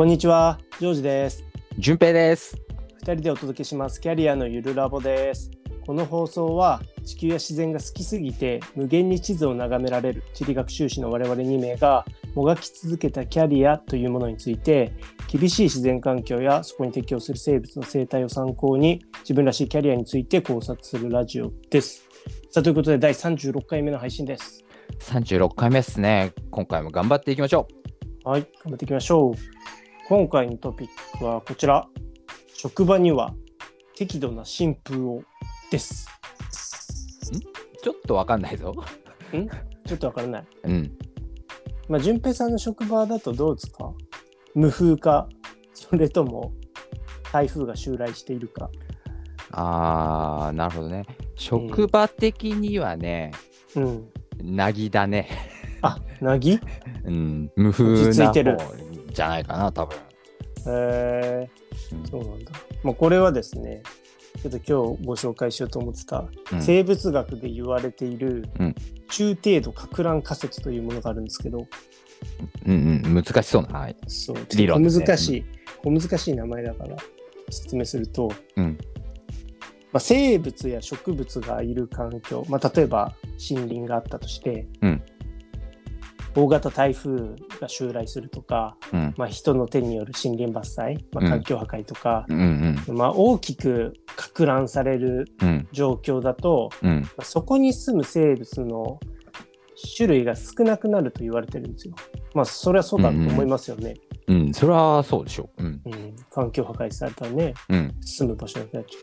こんにちは、ジョージです。順平です。二人でお届けしますキャリアのゆるラボです。この放送は地球や自然が好きすぎて無限に地図を眺められる地理学修士の我々2名がもがき続けたキャリアというものについて厳しい自然環境やそこに適応する生物の生態を参考に自分らしいキャリアについて考察するラジオです。さあということで第36回目の配信です。36回目ですね。今回も頑張っていきましょはい、頑張っていきましょう。今回のトピックはこちら。職場には適度な新風をです。う。ちょっとわかんないぞ。ちょっとわからない。うん。まあ、淳平さんの職場だとどうですか？無風か、それとも台風が襲来しているか？あー、なるほどね。職場的にはね、うん。なぎだね。あ、なぎうん。無風落ち着ないてる方じゃないかな、多分。えうんー、そうなんだ。まあ、これはですね、ちょっと今日ご紹介しようと思ってた、うん生物学で言われているうん中程度か乱仮説というものがあるんですけど、うんうん。難しそうな。はい。そう、理論ですね難しい、小難しい名前だから説明すると、うん。まあ、生物や植物がいる環境、まあ、例えば森林があったとして、うん大型台風が襲来するとか、うん。まあ、人の手による森林伐採、まあ、うん環境破壊とか、うんうん。まあ、大きくか乱されるうん。状況だと、うん。まあそこに住む生物の種類が少なくなると言われてるんですよ。まあそれはそうだと思いますよね。うん。それはそうでしょう。うん。うん環境破壊されたらねうん。住む場所なくなっち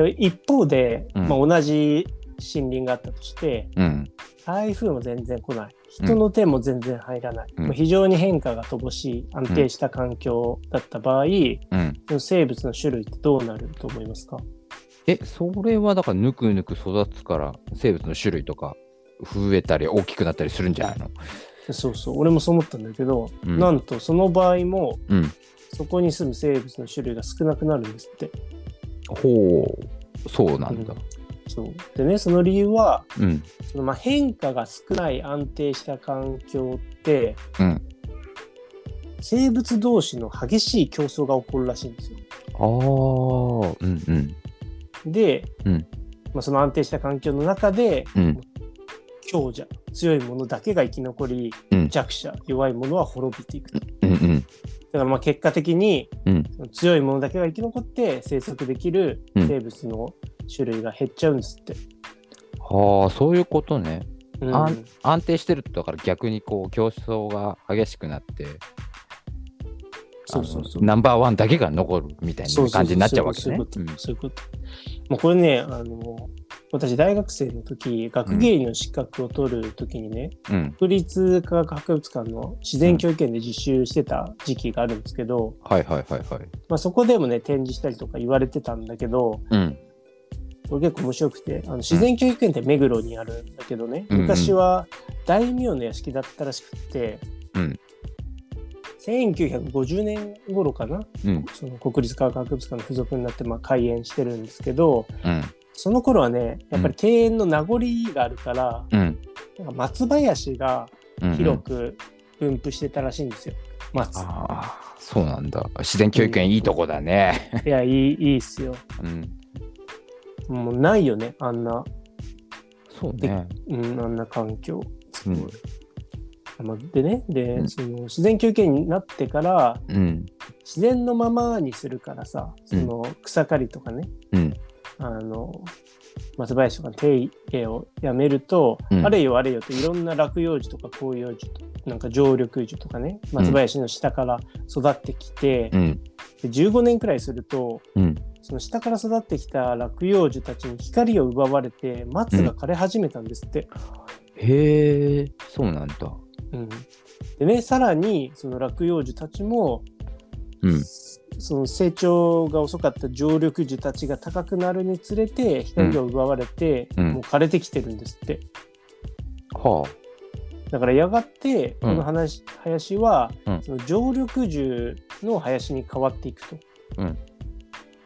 ゃう。一方で、うんまあ、同じ森林があったとしてうん。台風も全然来ない。人の手も全然入らない、うん。まあ非常に変化が乏しい安定した環境だった場合、うん。生物の種類ってどうなると思いますか？え、それはだからぬくぬく育つから生物の種類とか増えたり大きくなったりするんじゃないの？そうそう。俺もそう思ったんだけど、うん。なんとその場合もうん。そこに住む生物の種類が少なくなるんですって。ほう、そうなんだ。そうでねその理由はうん。そのまあ変化が少ない安定した環境ってうん。生物同士の激しい競争が起こるらしいんですよ。ああ、うんうん。で、うんまあ、その安定した環境の中でうん。強者強いものだけが生き残りうん。弱者弱いものは滅びていくと。だうんうん。からまあ結果的に強いものだけが生き残って生息できるうん生物の種類が減っちゃうんですって。はあ、そういうことね。うん安定してるとだから逆にこう競争が激しくなって、そうそうそうナンバーワンだけが残るみたいな感じになっちゃうわけねそういうこと。そういうこと。まあ、これね、あの、私大学生の時、学芸員の資格を取る時にね、うん。うん。国立科学博物館の自然教育園で実習してた時期があるんですけど、はいはいはいはい。まあ、そこでもね、展示したりとか言われてたんだけど、うん。これ結構面白くて、あの自然教育園って目黒にあるんだけどね、うんうん昔は大名の屋敷だったらしくって、うん。1950年頃かな、うん。その国立科学博物館の付属になってまあ開園してるんですけど、うん。その頃はね、やっぱり庭園の名残があるから、うん。なんか松林がうん。広く分布してたらしいんですよ。松。ああ、そうなんだ。自然教育園いいとこだね。いや、いい、いいっすよ。うん。もうないよね、あんな、そうね。うん、あんな環境。でね、で、うんその自然教育園になってから、うん。自然のままにするからさ、その草刈りとかね、うん。あの、松林とかの手入れをやめると、うんあれよあれよといろんな落葉樹とか広葉樹となんか常緑樹とかね松林の下から育ってきて、うん。で15年くらいするとうん。その下から育ってきた落葉樹たちに光を奪われて松が枯れ始めたんですって。へえ、そうなんだ。うんでねさらにその落葉樹たちもうん。その成長が遅かった常緑樹たちが高くなるにつれて光が奪われて、うんもう枯れてきてるんですって。はだからやがてこうんの話、林は、うんその常緑樹の林に変わっていくと。うん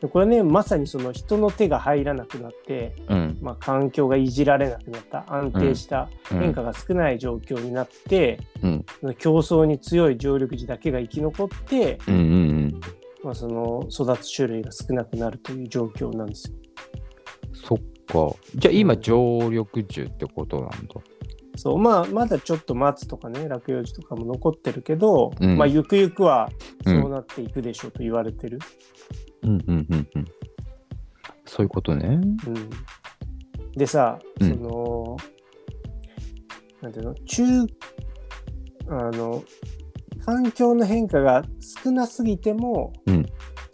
でこれねまさにその人の手が入らなくなって、あ。うん。まあ、環境がいじられなくなった安定したうん変化が少ない状況になって、うん競争に強い常緑樹だけが生き残って、うんうんうん。まあ、その育つ種類が少なくなるという状況なんですよ。そっか。じゃあ今、常緑樹ってことなんだ。そうまあまだちょっと松とかね落葉樹とかも残ってるけど、うんまあゆくゆくはうんそうなっていくでしょうと言われてる。うんうんうんうん。そういうことね。うんでさ、うんそのなんていうの？中あの環境の変化が少なすぎても、うん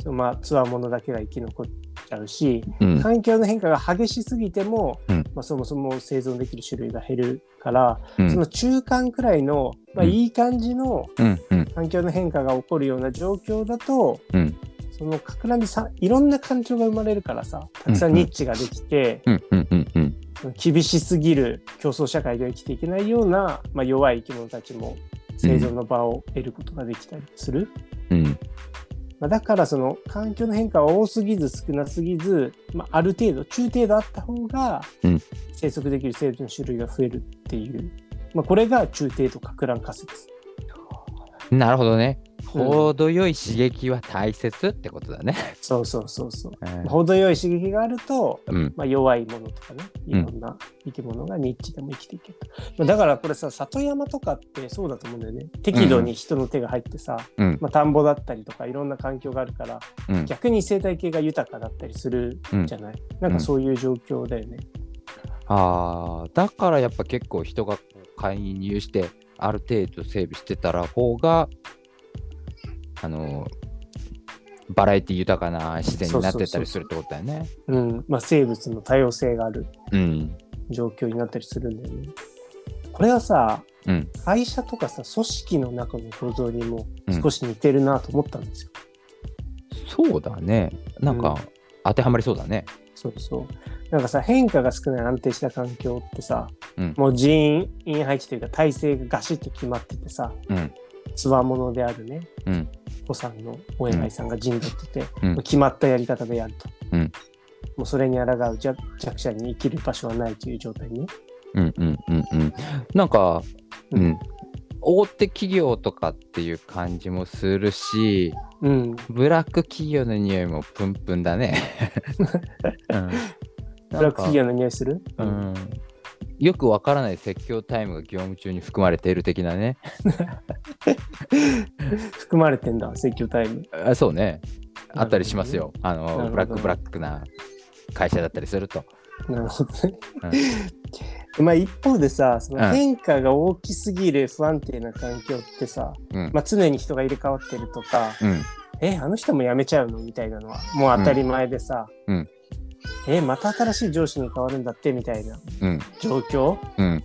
そのまあつわものだけが生き残っちゃうしうん。環境の変化が激しすぎても、うんまあ、そもそも生存できる種類が減るから、うん。その中間くらいの、まあ、うん。いい感じの環境の変化が起こるような状況だと、うん。そのかく乱にさいろんな環境が生まれるからさたくさんニッチができて。厳しすぎる競争社会では生きていけないような、まあ、弱い生き物たちも生存の場を得ることができたりする。うんまあ、だからその環境の変化は多すぎず少なすぎず、まあ、ある程度中程度あった方がうん生息できる生物の種類が増えるっていう、まあ、これが中程度かく乱仮説。なるほどね。うん。程よい刺激は大切ってことだね。そうそうそうそう。うん。程よい刺激があると、うん。まあ、弱いものとかねいろんな生き物がニッチでも生きていけると、まあだからこれさ里山とかってそうだと思うんだよね。適度に人の手が入ってさ、うん。まあ、田んぼだったりとかいろんな環境があるからうん。逆に生態系が豊かだったりするじゃない、なんかそういう状況だよね。ああ、だからやっぱ結構人が介入して、ある程度整備してたら方が、あの、バラエティ豊かな自然になってたりするってことだよね。うんまあ、生物の多様性があるうん。状況になったりするんだよね。これはさうん。会社とかさ組織の中の構造にもうん少し似てるなと思ったんですよ。そうだね。なんか、うん当てはまりそうだね。そうそう。なんかさ変化が少ない安定した環境ってさ、うんもう人員配置というか体制がガシッと決まっててさうん。つわものであるねうん。子さんのお偉いさんが陣取ってて、うん決まったやり方でやると。うんもうそれに抗う弱弱者に生きる場所はないという状態にね。うんうんうんうん。なんか、ううんん。大手企業とかっていう感じもするし、うん。ブラック企業の匂いもプンプンだね。うんブラック企業の匂いするう。んよくわからない説教タイムが業務中に含まれている的なね。含まれてんだ、説教タイム。あそうね。あったりしますなよ。あの、ブラックブラックな会社だったりすると。なるほどね。まあ一方でさ、そのうん変化が大きすぎる不安定な環境ってさ、うん。まあ、常に人が入れ替わってるとか、うん。え、あの人も辞めちゃうの？みたいなのはもう当たり前でさ、うんえ、また新しい上司に変わるんだってみたいなうん。状況？うん。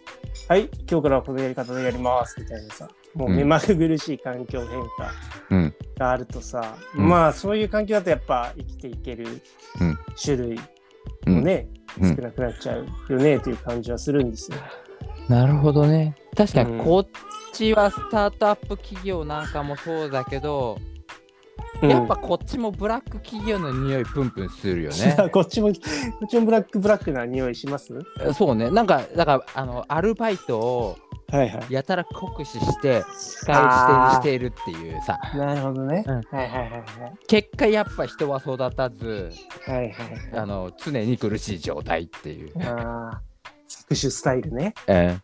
はい、今日からはこのやり方でやりますみたいなさ、もう目まぐるしい環境変化うん。があるとさ、うんまあそういう環境だとやっぱ生きていけるうん種類うん。もね、うん少なくなっちゃうよねという感じはするんですよ。なるほどね。確かにうんこっちはスタートアップ企業なんかもそうだけど、うんやっぱこっちもブラック企業の匂いプンプンするよね。こっちもこっちもブラックブラックな匂いします？そうね。なんか、だから、あの、アルバイトをはいはい。やたら酷使して、使い捨てしているっていうさ、なるほどね。うんはいはいはいはい。結果やっぱ人は育たず、はいはいあの、常に苦しい状態っていう。はい。ああ、搾取スタイルね。え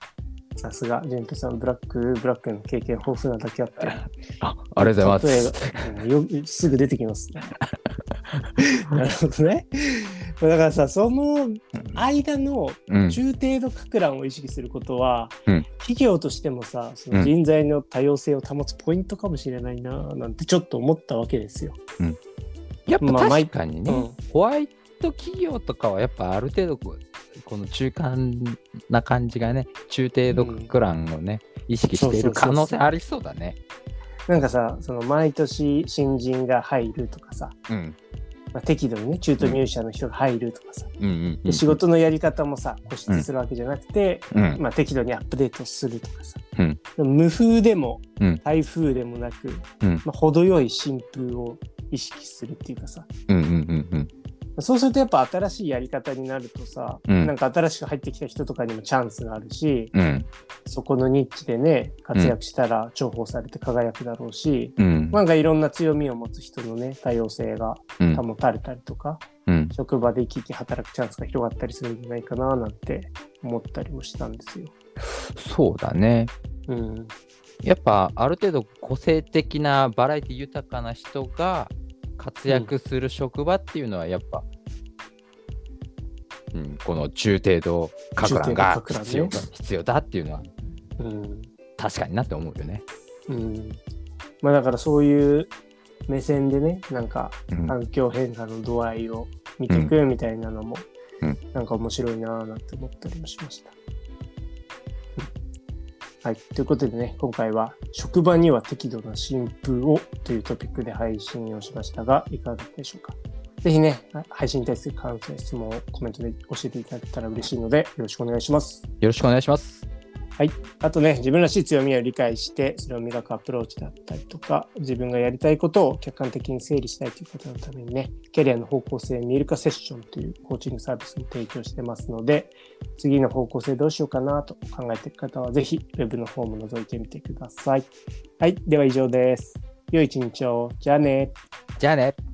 さすが、ジェントさん、ブラック、ブラックの経験豊富なだけあって。あありがとうございます。よすぐ出てきます。なるほどね。だからさ、その間のうん。中程度かく乱を意識することは、うん企業としてもさ、その人材の多様性を保つポイントかもしれないな、なんてちょっと思ったわけですよ。やっぱまあ確かにね、うんホワイト企業とかはやっぱある程度こうこの中間な感じがね、中程度クランをね、意識している可能性ありそうだね。なんかさ、その毎年新人が入るとかさ、うん。まあ、適度にね、中途入社の人が入るとかさ、うん。うんうんで仕事のやり方もさ、固執するわけじゃなくて、うん。まあ、適度にアップデートするとかさ、うん。無風でもうん。台風でもなく、うん。まあ、程よい新風を意識するっていうかさ、うんうんうんうんそうするとやっぱ新しいやり方になるとさ、うんなんか新しく入ってきた人とかにもチャンスがあるし、うん。そこのニッチでね、活躍したら重宝されて輝くだろうし、うん。なんかいろんな強みを持つ人のね、多様性がうん。保たれたりとか、うん。職場で生き生き働くチャンスが広がったりするんじゃないかななんて思ったりもしたんですよ。そうだね。うん。やっぱある程度個性的なバラエティ豊かな人が活躍する職場っていうのはやっぱ、うんこの中程度格乱が必要,、必要だっていうのはうん。確かになって思うよね。うん。まあだからそういう目線でね、なんかうん環境変化の度合いを見ていくみたいなのも、うんなんか面白いなぁなんて思ったりもしました。はい。ということでね、今回は職場には適度な新風をというトピックで配信をしましたが、いかがだったでしょうか？ぜひね、配信に対する感想や質問をコメントで教えていただけたら嬉しいので、よろしくお願いします。よろしくお願いします。はいあとね、自分らしい強みを理解して、それを磨くアプローチだったりとか、自分がやりたいことを客観的に整理したいという方のためにね、キャリアの方向性見える化セッションというコーチングサービスも提供してますので、次の方向性どうしようかなと考えている方は、ぜひ、ウェブの方も覗いてみてください。はい、では以上です。良い一日を。じゃあね。じゃあね。